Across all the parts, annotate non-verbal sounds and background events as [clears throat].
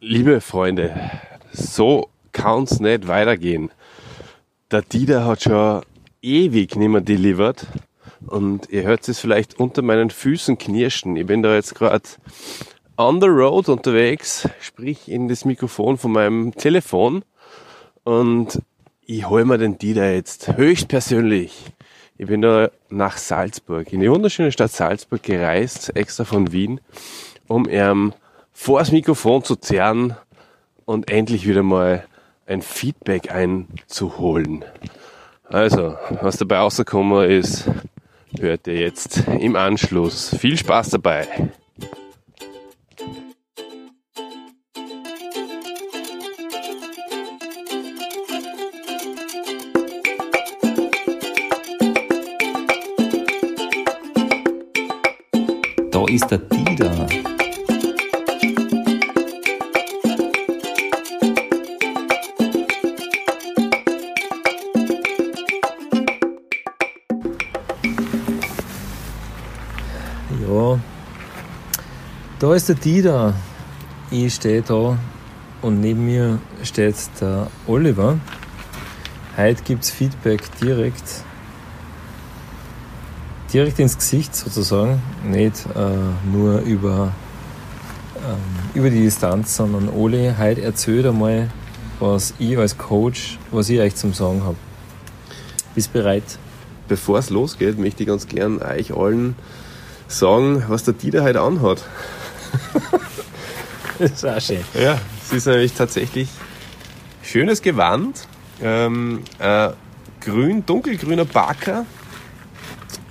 Liebe Freunde, so kann's nicht weitergehen. Der Dieter hat schon ewig nicht mehr delivered und ihr hört es vielleicht unter meinen Füßen knirschen. Ich bin da jetzt gerade on the road unterwegs, sprich in das Mikrofon von meinem Telefon und ich hole mir den Dieter jetzt höchstpersönlich. Ich bin da nach Salzburg, in die wunderschöne Stadt Salzburg gereist, extra von Wien, um ihm vor das Mikrofon zu zerren und endlich wieder mal ein Feedback einzuholen. Also, was dabei rausgekommen ist, hört ihr jetzt im Anschluss. Viel Spaß dabei! Da ist der Dieter. Da ist der Dieter. Ich stehe da und neben mir steht der Oliver. Heute gibt es Feedback direkt, direkt ins Gesicht sozusagen. Nicht äh, nur über, ähm, über die Distanz, sondern Oli, heute erzählt einmal, was ich als Coach, was ich euch zum Sagen habe. Bist bereit? Bevor es losgeht, möchte ich ganz gern euch allen sagen, was der Dieter heute anhat. [laughs] Das ist auch schön. Ja, es ist nämlich tatsächlich schönes Gewand. Ähm, äh, grün, dunkelgrüner Parker.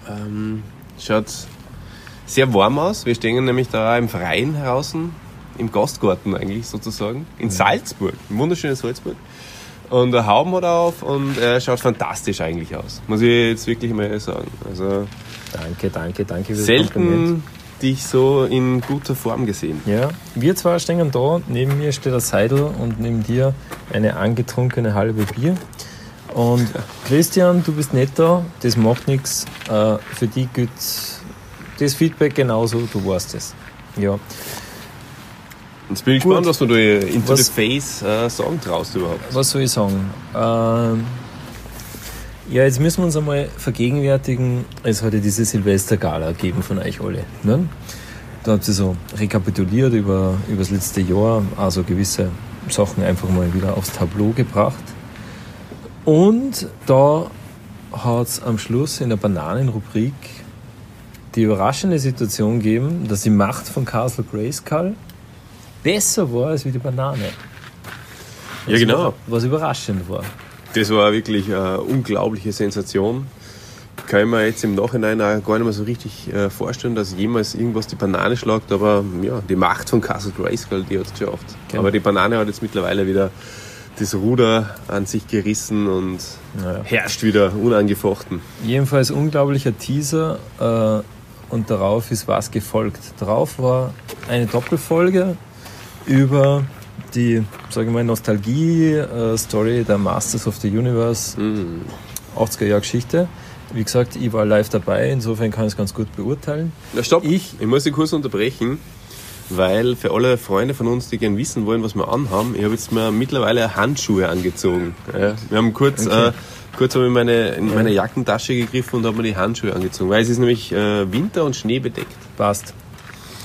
Ähm, schaut sehr warm aus. Wir stehen nämlich da im Freien draußen, im Gastgarten eigentlich sozusagen, in Salzburg, im wunderschönen Salzburg. Und der Hauben hat er auf und er schaut fantastisch eigentlich aus. Muss ich jetzt wirklich mal sagen. Also Danke, danke, danke für das Kompliment. Dich so in guter Form gesehen. Ja, wir zwei stehen da, neben mir steht der Seidel und neben dir eine angetrunkene halbe Bier. Und [laughs] Christian, du bist nicht da, das macht nichts. Äh, für dich gilt das Feedback genauso, du weißt es. Ja, Jetzt bin ich Gut. gespannt, was du da into Was- the face äh, sagen traust überhaupt. was soll ich sagen? Ähm, ja, jetzt müssen wir uns einmal vergegenwärtigen, es hat ja diese Silvestergala gegeben von euch alle. Ne? Da habt ihr so rekapituliert über, über das letzte Jahr, also gewisse Sachen einfach mal wieder aufs Tableau gebracht. Und da hat es am Schluss in der Bananenrubrik die überraschende Situation gegeben, dass die Macht von Castle Grayskull besser war als wie die Banane. Ja, genau. Was überraschend war. Das war wirklich eine unglaubliche Sensation. Kann ich mir jetzt im Nachhinein auch gar nicht mehr so richtig äh, vorstellen, dass jemals irgendwas die Banane schlagt, aber ja, die Macht von Castle Grayskull, die hat es geschafft. Genau. Aber die Banane hat jetzt mittlerweile wieder das Ruder an sich gerissen und Naja. herrscht wieder unangefochten. Jedenfalls unglaublicher Teaser äh, und darauf ist was gefolgt. Darauf war eine Doppelfolge über die, sage ich mal, Nostalgie-Story der Masters of the Universe, 80er Jahre Geschichte. Wie gesagt, ich war live dabei, insofern kann ich es ganz gut beurteilen. Na stopp, Ich- ich muss dich kurz unterbrechen, weil für alle Freunde von uns, die gerne wissen wollen, was wir anhaben, ich habe jetzt mir mittlerweile Handschuhe angezogen. Ja, wir haben kurz, Okay. äh, kurz habe ich meine, in meine Jackentasche gegriffen und habe mir die Handschuhe angezogen, weil es ist nämlich äh, Winter und Schnee bedeckt. Passt.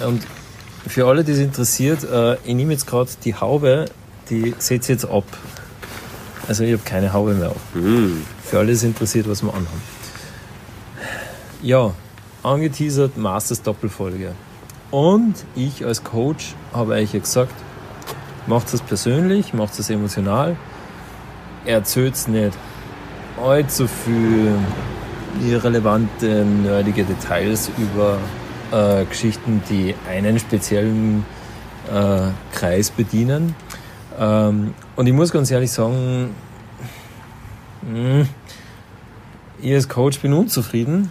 Und für alle, die es interessiert, äh, ich nehme jetzt gerade die Haube, die setze ich jetzt ab. Also ich habe keine Haube mehr auf. Für alle, die es interessiert, was wir anhaben. Ja, angeteasert Masters Doppelfolge. Und ich als Coach habe euch ja gesagt, macht es persönlich, macht es emotional, erzählt es nicht allzu viel irrelevante, nerdige Details über äh, Geschichten, die einen speziellen äh, Kreis bedienen. Ähm, und ich muss ganz ehrlich sagen, mh, ich als Coach bin unzufrieden.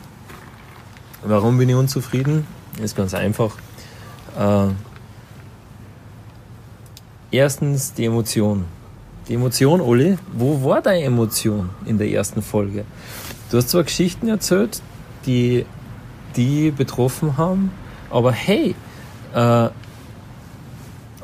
Warum bin ich unzufrieden? Ist ganz einfach. Äh, erstens die Emotion. Die Emotion, Olli, wo war deine Emotion in der ersten Folge? Du hast zwar Geschichten erzählt, die die betroffen haben, aber hey, äh,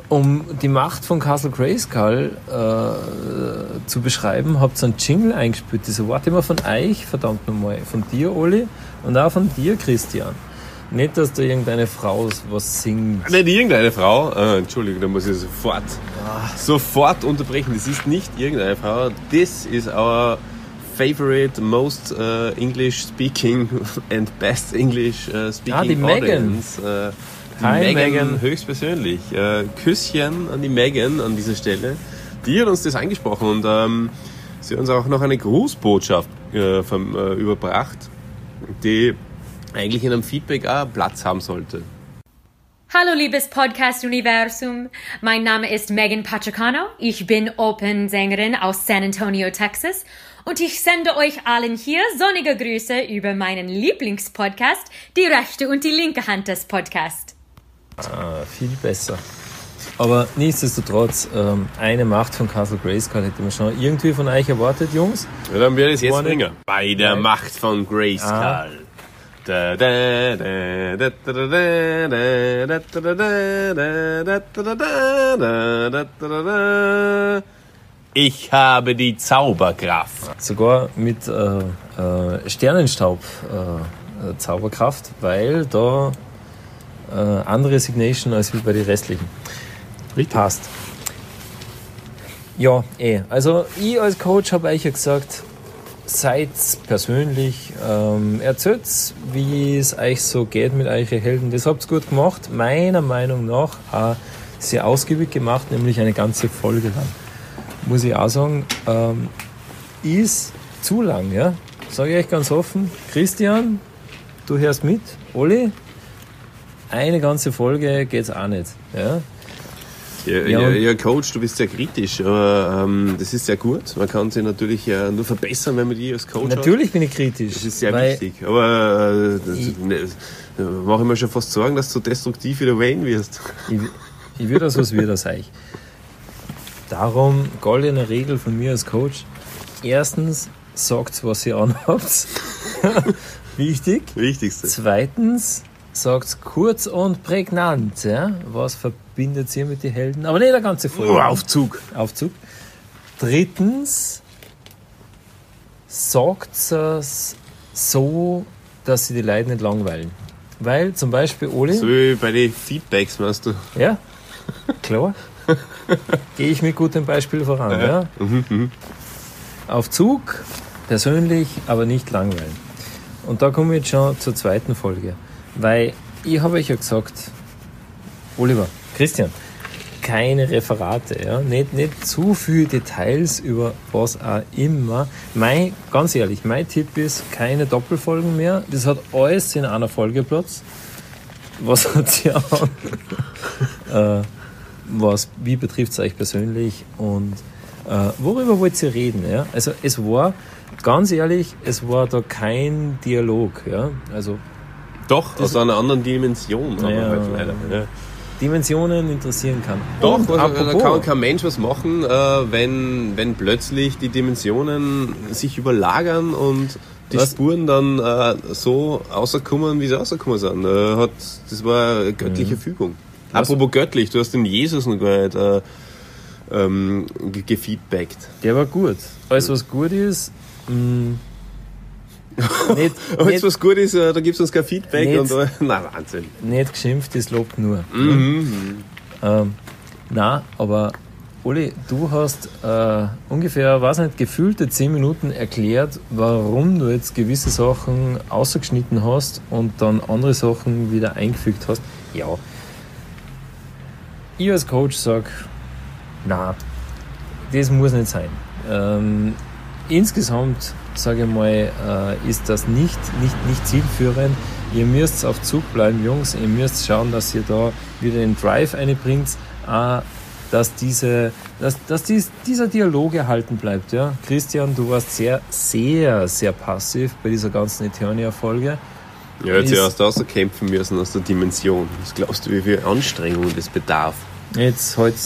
um die Macht von Castle Grayskull äh, zu beschreiben, habt ihr einen Jingle eingespielt. Das erwarte ich mir von euch, verdammt nochmal. Von dir, Oli, und auch von dir, Christian. Nicht, dass da irgendeine Frau was singt. Nicht irgendeine Frau. Äh, Entschuldigung, da muss ich sofort, sofort unterbrechen. Das ist nicht irgendeine Frau. This is our favorite, most uh, English speaking [laughs] and best English uh, speaking Ah, die Megan. audience. Äh, die Hi, Megan, Megan. höchstpersönlich. Äh, Küsschen an die Megan an dieser Stelle. Die hat uns das angesprochen und ähm, sie hat uns auch noch eine Grußbotschaft äh, vom, äh, überbracht, die eigentlich in einem Feedback auch Platz haben sollte. Hallo liebes Podcast-Universum, mein Name ist Megan Pachacano, ich bin Open-Sängerin aus San Antonio, Texas und ich sende euch allen hier sonnige Grüße über meinen Lieblingspodcast, die rechte und die linke Hand des Podcasts. Ah, viel besser. Aber nichtsdestotrotz, ähm, eine Macht von Castle Grayskull hätte man schon irgendwie von euch erwartet, Jungs. Ja, dann wird es jetzt bringen. Bei der. Macht von Grayskull. Ah. Ich habe die Zauberkraft. Sogar mit äh, äh, Sternenstaub äh, äh, Zauberkraft, weil da äh, andere Signation als wie bei den restlichen. Passt. Ja, eh. Also ich als Coach habe euch ja gesagt, seid persönlich, ähm, erzählt, wie es euch so geht mit euren Helden. Das habt ihr gut gemacht, meiner Meinung nach auch sehr ausgiebig gemacht, nämlich eine ganze Folge lang. Muss ich auch sagen, ähm, ist zu lang, ja. Sage ich euch ganz offen. Christian, du hörst mit. Oli, eine ganze Folge geht's auch nicht. Ja? Ja, Ja, ja, Coach, du bist sehr kritisch, aber ähm, das ist sehr gut. Man kann sich natürlich äh, nur verbessern, wenn man die als Coach hat. Natürlich bin ich kritisch. Das ist sehr wichtig. Aber äh, Ich- ne, mache ich mir schon fast Sorgen, dass du destruktiv wieder Wayne wirst. Ich, ich würde das, was wir das euch. Darum, goldene Regel von mir als Coach. Erstens, sagt, was ihr anhabt. [laughs] Wichtig. Wichtigste. Zweitens, sagt kurz und prägnant. Ja? Was verbindet ihr mit den Helden? Aber nicht der ganze Folge. Oh, Aufzug. Aufzug. Drittens, sagt es so, dass sie die Leute nicht langweilen. Weil zum Beispiel Oli, So wie bei den Feedbacks, meinst du? ja, klar, [laughs] gehe ich mit gutem Beispiel voran. Ja. Auf Zug, persönlich, aber nicht langweilen. Und da kommen wir jetzt schon zur zweiten Folge. Weil ich habe euch ja gesagt, Oliver, Christian, keine Referate, ja? nicht, nicht zu viele Details über was auch immer. Mein, ganz ehrlich, mein Tipp ist, keine Doppelfolgen mehr. Das hat alles in einer Folge Platz. Was [laughs] hat sie an? äh, was, wie betrifft es euch persönlich und äh, worüber wollt ihr reden? Ja? Also es war, ganz ehrlich, es war da kein Dialog. Ja? Also Doch, aus einer anderen Dimension. aber Ja. halt leider. Ja. Dimensionen interessieren kann. Doch, Und da apropos- kann kein Mensch was machen, äh, wenn, wenn plötzlich die Dimensionen sich überlagern und die Was? Spuren dann äh, so rauskommen, wie sie rausgekommen sind. Äh, hat, das war eine göttliche Fügung. Was? Apropos göttlich, du hast den Jesus noch gar nicht äh, ähm, ge- gefeedbackt. Der war gut. Alles, was gut ist, mh, [laughs] nicht, Aber jetzt nicht, was gut ist, äh, da gibt es uns kein Feedback Nicht. und [laughs] na Wahnsinn. nicht geschimpft, das lobt nur. Mhm. Ähm, na, aber Oli, du hast äh, ungefähr, weiß nicht, gefühlte 10 Minuten erklärt, warum du jetzt gewisse Sachen ausgeschnitten hast und dann andere Sachen wieder eingefügt hast. Ja. Ich als Coach sag, na, das muss nicht sein. Ähm, insgesamt, sage ich mal, äh, ist das nicht, nicht, nicht zielführend. Ihr müsst auf Zug bleiben, Jungs. Ihr müsst schauen, dass ihr da wieder den Drive einbringt, äh, dass, diese, dass, dass dies, dieser Dialog erhalten bleibt. Ja? Christian, du warst sehr, sehr, sehr passiv bei dieser ganzen Eternia-Folge. Ja, jetzt erst rauskämpfen müssen aus der Dimension. Was glaubst du, wie viel Anstrengung das bedarf? Jetzt heute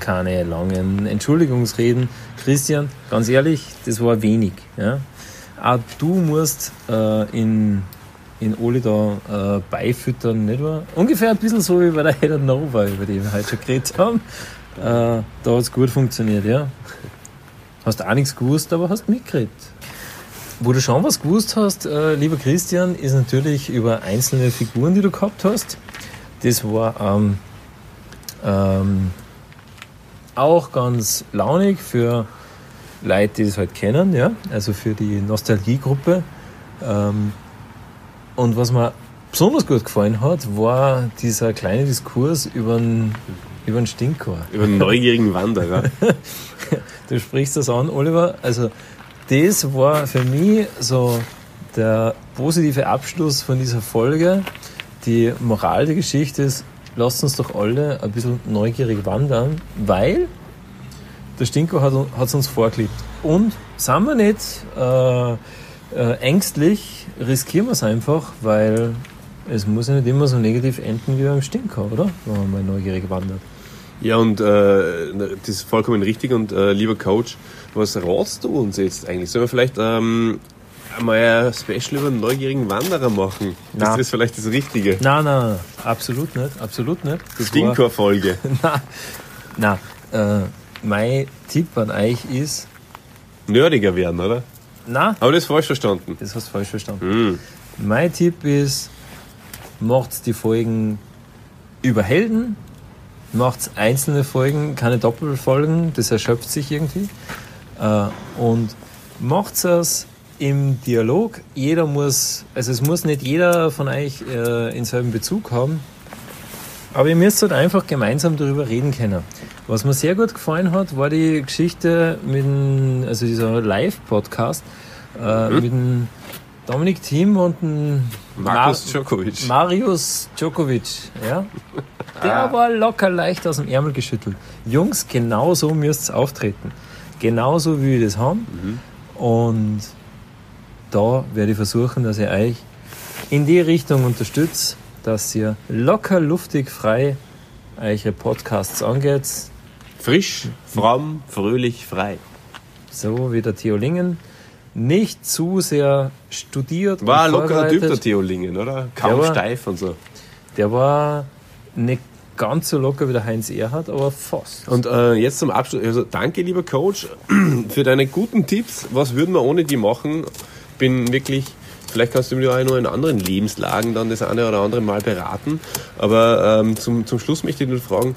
keine langen Entschuldigungsreden. Christian, ganz ehrlich, das war wenig. Ja? Auch du musst äh, in in Oli da äh, beifüttern, nicht wahr? Ungefähr ein bisschen so wie bei der Head Nova, über die wir heute schon geredet haben. Äh, da hat es gut funktioniert, ja. Hast auch nichts gewusst, aber hast mitgeredet. Wo du schon was gewusst hast, äh, lieber Christian, ist natürlich über einzelne Figuren, die du gehabt hast. Das war ähm, ähm, auch ganz launig für Leute, die das halt kennen, ja, also für die Nostalgiegruppe. Ähm, und was mir besonders gut gefallen hat, war dieser kleine Diskurs über den, über den Stinkor. Über einen neugierigen Wanderer. [laughs] du sprichst das an, Oliver. Also, das war für mich so der positive Abschluss von dieser Folge. Die Moral der Geschichte ist, lasst uns doch alle ein bisschen neugierig wandern, weil der Stinko hat es uns vorgelebt. Und sind wir nicht äh, äh, ängstlich, riskieren wir es einfach, weil es muss ja nicht immer so negativ enden wie beim Stinker, oder? Wenn man mal neugierig wandert. Ja, und äh, das ist vollkommen richtig. Und äh, lieber Coach, was ratst du uns jetzt eigentlich? Sollen wir vielleicht ähm, einmal ein Special über einen neugierigen Wanderer machen? Na. Ist das vielleicht das Richtige? Nein, nein, absolut nicht, absolut nicht. Stinker-Folge. [laughs] Nein, nein. Äh, mein Tipp an euch ist, Nerdiger werden, oder? na, Aber das ist falsch verstanden. das hast du falsch verstanden. Hm. Mein Tipp ist, macht die Folgen über Helden, macht einzelne Folgen, keine Doppelfolgen, das erschöpft sich irgendwie. Äh, und macht es im Dialog. Jeder muss, also es muss nicht jeder von euch äh, denselben Bezug haben, aber ihr müsst halt einfach gemeinsam darüber reden können. Was mir sehr gut gefallen hat, war die Geschichte mit dem, also dieser Live-Podcast äh, mit dem Dominik Thiem und dem Markus Mar- Djokovic. Marius Djokovic, ja. [laughs] Der war locker leicht aus dem Ärmel geschüttelt. Jungs, genau so müsst ihr auftreten. Genauso wie wir das haben. Und da werde ich versuchen, dass ihr euch in die Richtung unterstützt, dass ihr locker, luftig, frei eure Podcasts angeht. Frisch, fromm, fröhlich, frei. So wie der Theo Lingen. Nicht zu sehr studiert War ein lockerer Typ, der. Theo Lingen, oder? Kaum war- steif und so. Der war nicht ganz so locker wie der Heinz Erhardt, aber fast. Und äh, jetzt zum Abschluss, also danke lieber Coach [clears throat] für deine guten Tipps. Was würden wir ohne die machen? Bin wirklich, vielleicht kannst du mir auch noch in anderen Lebenslagen dann das eine oder andere Mal beraten. Aber ähm, zum, zum Schluss möchte ich nur fragen,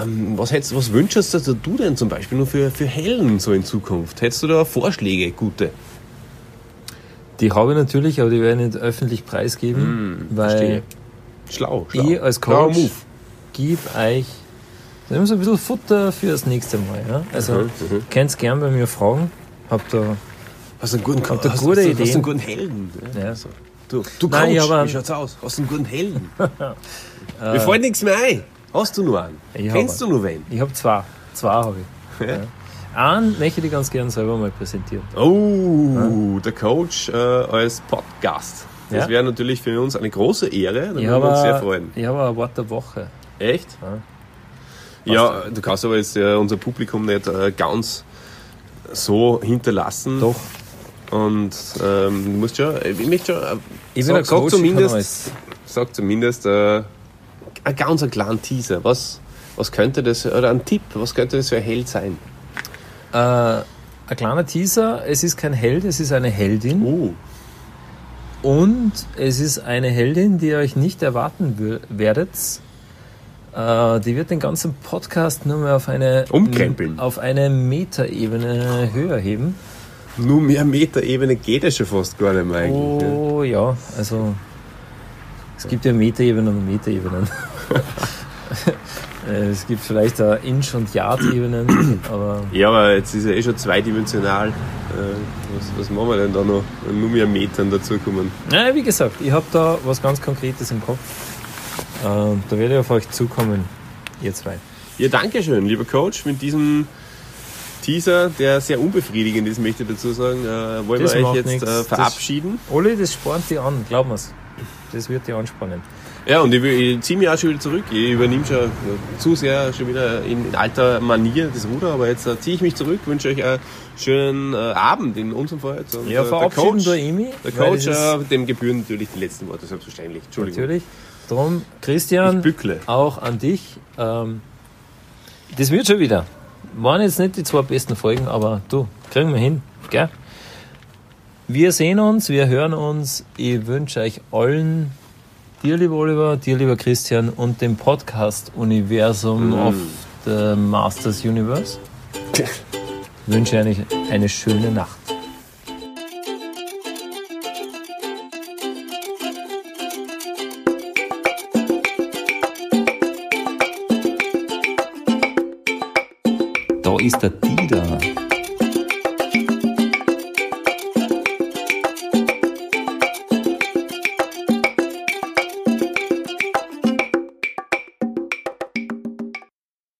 ähm, was, hättest, was wünschst du du denn zum Beispiel nur für, für Helden so in Zukunft? Hättest du da Vorschläge, gute? Die habe ich natürlich, aber die werde ich nicht öffentlich preisgeben, weil Hm, verstehe. Schlau, schlau. ich als Coach gebe euch immer so ein bisschen Futter für das nächste Mal. Ja? Also Mhm, mhm. könnt gern bei mir fragen. Habt da, Hast einen guten, ihr hast, gute hast, hast einen guten Helden? Ja. So. Du, du Coach, Nein, hab einen- wie schaut's aus? Hast du einen guten Helden? [laughs] Mir fällt nichts mehr ein. Hast du nur einen? Ich Kennst du nur wen? ich habe zwei. Zwei habe ich. Ja. Einen möchte ich ganz gern selber mal präsentieren. Oh, der Coach äh, als Podcast. Das Ja. wäre natürlich für uns eine große Ehre. Da würden wir uns sehr freuen. ich habe ein Wort der Woche. Echt? Ja. Ja, du kannst aber jetzt äh, unser Publikum nicht äh, ganz so hinterlassen. Doch. Und ähm, du musst schon, ich möchte schon, äh, Ich bin sag, sag zumindest, sag zumindest äh, einen ganz einen kleinen Teaser. Was, was könnte das, oder ein Tipp, was könnte das für ein Held sein? Äh, ein kleiner Teaser. Es ist kein Held, es ist eine Heldin. Oh, Und es ist eine Heldin, die ihr euch nicht erwarten werdet. Äh, die wird den ganzen Podcast nur mehr auf eine, Umkrempeln. auf eine Metaebene höher heben. Nur mehr Meterebene geht es schon fast gar nicht mehr eigentlich. ja. Oh ja, also es gibt ja Metaebenen und Metaebenen. [laughs] Äh, es gibt vielleicht auch Inch- und Yard-Ebenen, aber Ja, aber jetzt ist ja eh schon zweidimensional. Äh, was, was machen wir denn da noch, wenn nur mehr Metern dazukommen? Ja, wie gesagt, ich habe da was ganz Konkretes im Kopf. Äh, da werde ich auf euch zukommen, ihr zwei. Ja, danke schön, lieber Coach, mit diesem Teaser, der sehr unbefriedigend ist, möchte ich dazu sagen, äh, wollen Das wir euch jetzt äh, Das- verabschieden. Olli, das spornt dich an, glaub mir's. Das wird dich anspannen. Ja, und ich, ich ziehe mich auch schon wieder zurück. Ich übernehme schon ja, zu sehr schon wieder in, in alter Manier das Ruder, aber jetzt äh, ziehe ich mich zurück, wünsche euch einen schönen äh, Abend in unserem Fall. jetzt. Und, Ja, äh, verabschieden Coach, du Emi. der Coach, das äh, dem gebühren natürlich die letzten Worte, selbstverständlich. Entschuldigung. Natürlich. Drum, Christian, auch an dich. Ähm, das wird schon wieder. Waren jetzt nicht die zwei besten Folgen, aber du, kriegen wir hin. Gell? Wir sehen uns, wir hören uns. Ich wünsche euch allen, dir lieber Oliver, dir lieber Christian und dem Podcast-Universum of the Masters Universe. [laughs] wünsche euch eine schöne Nacht. Da ist der Dieter.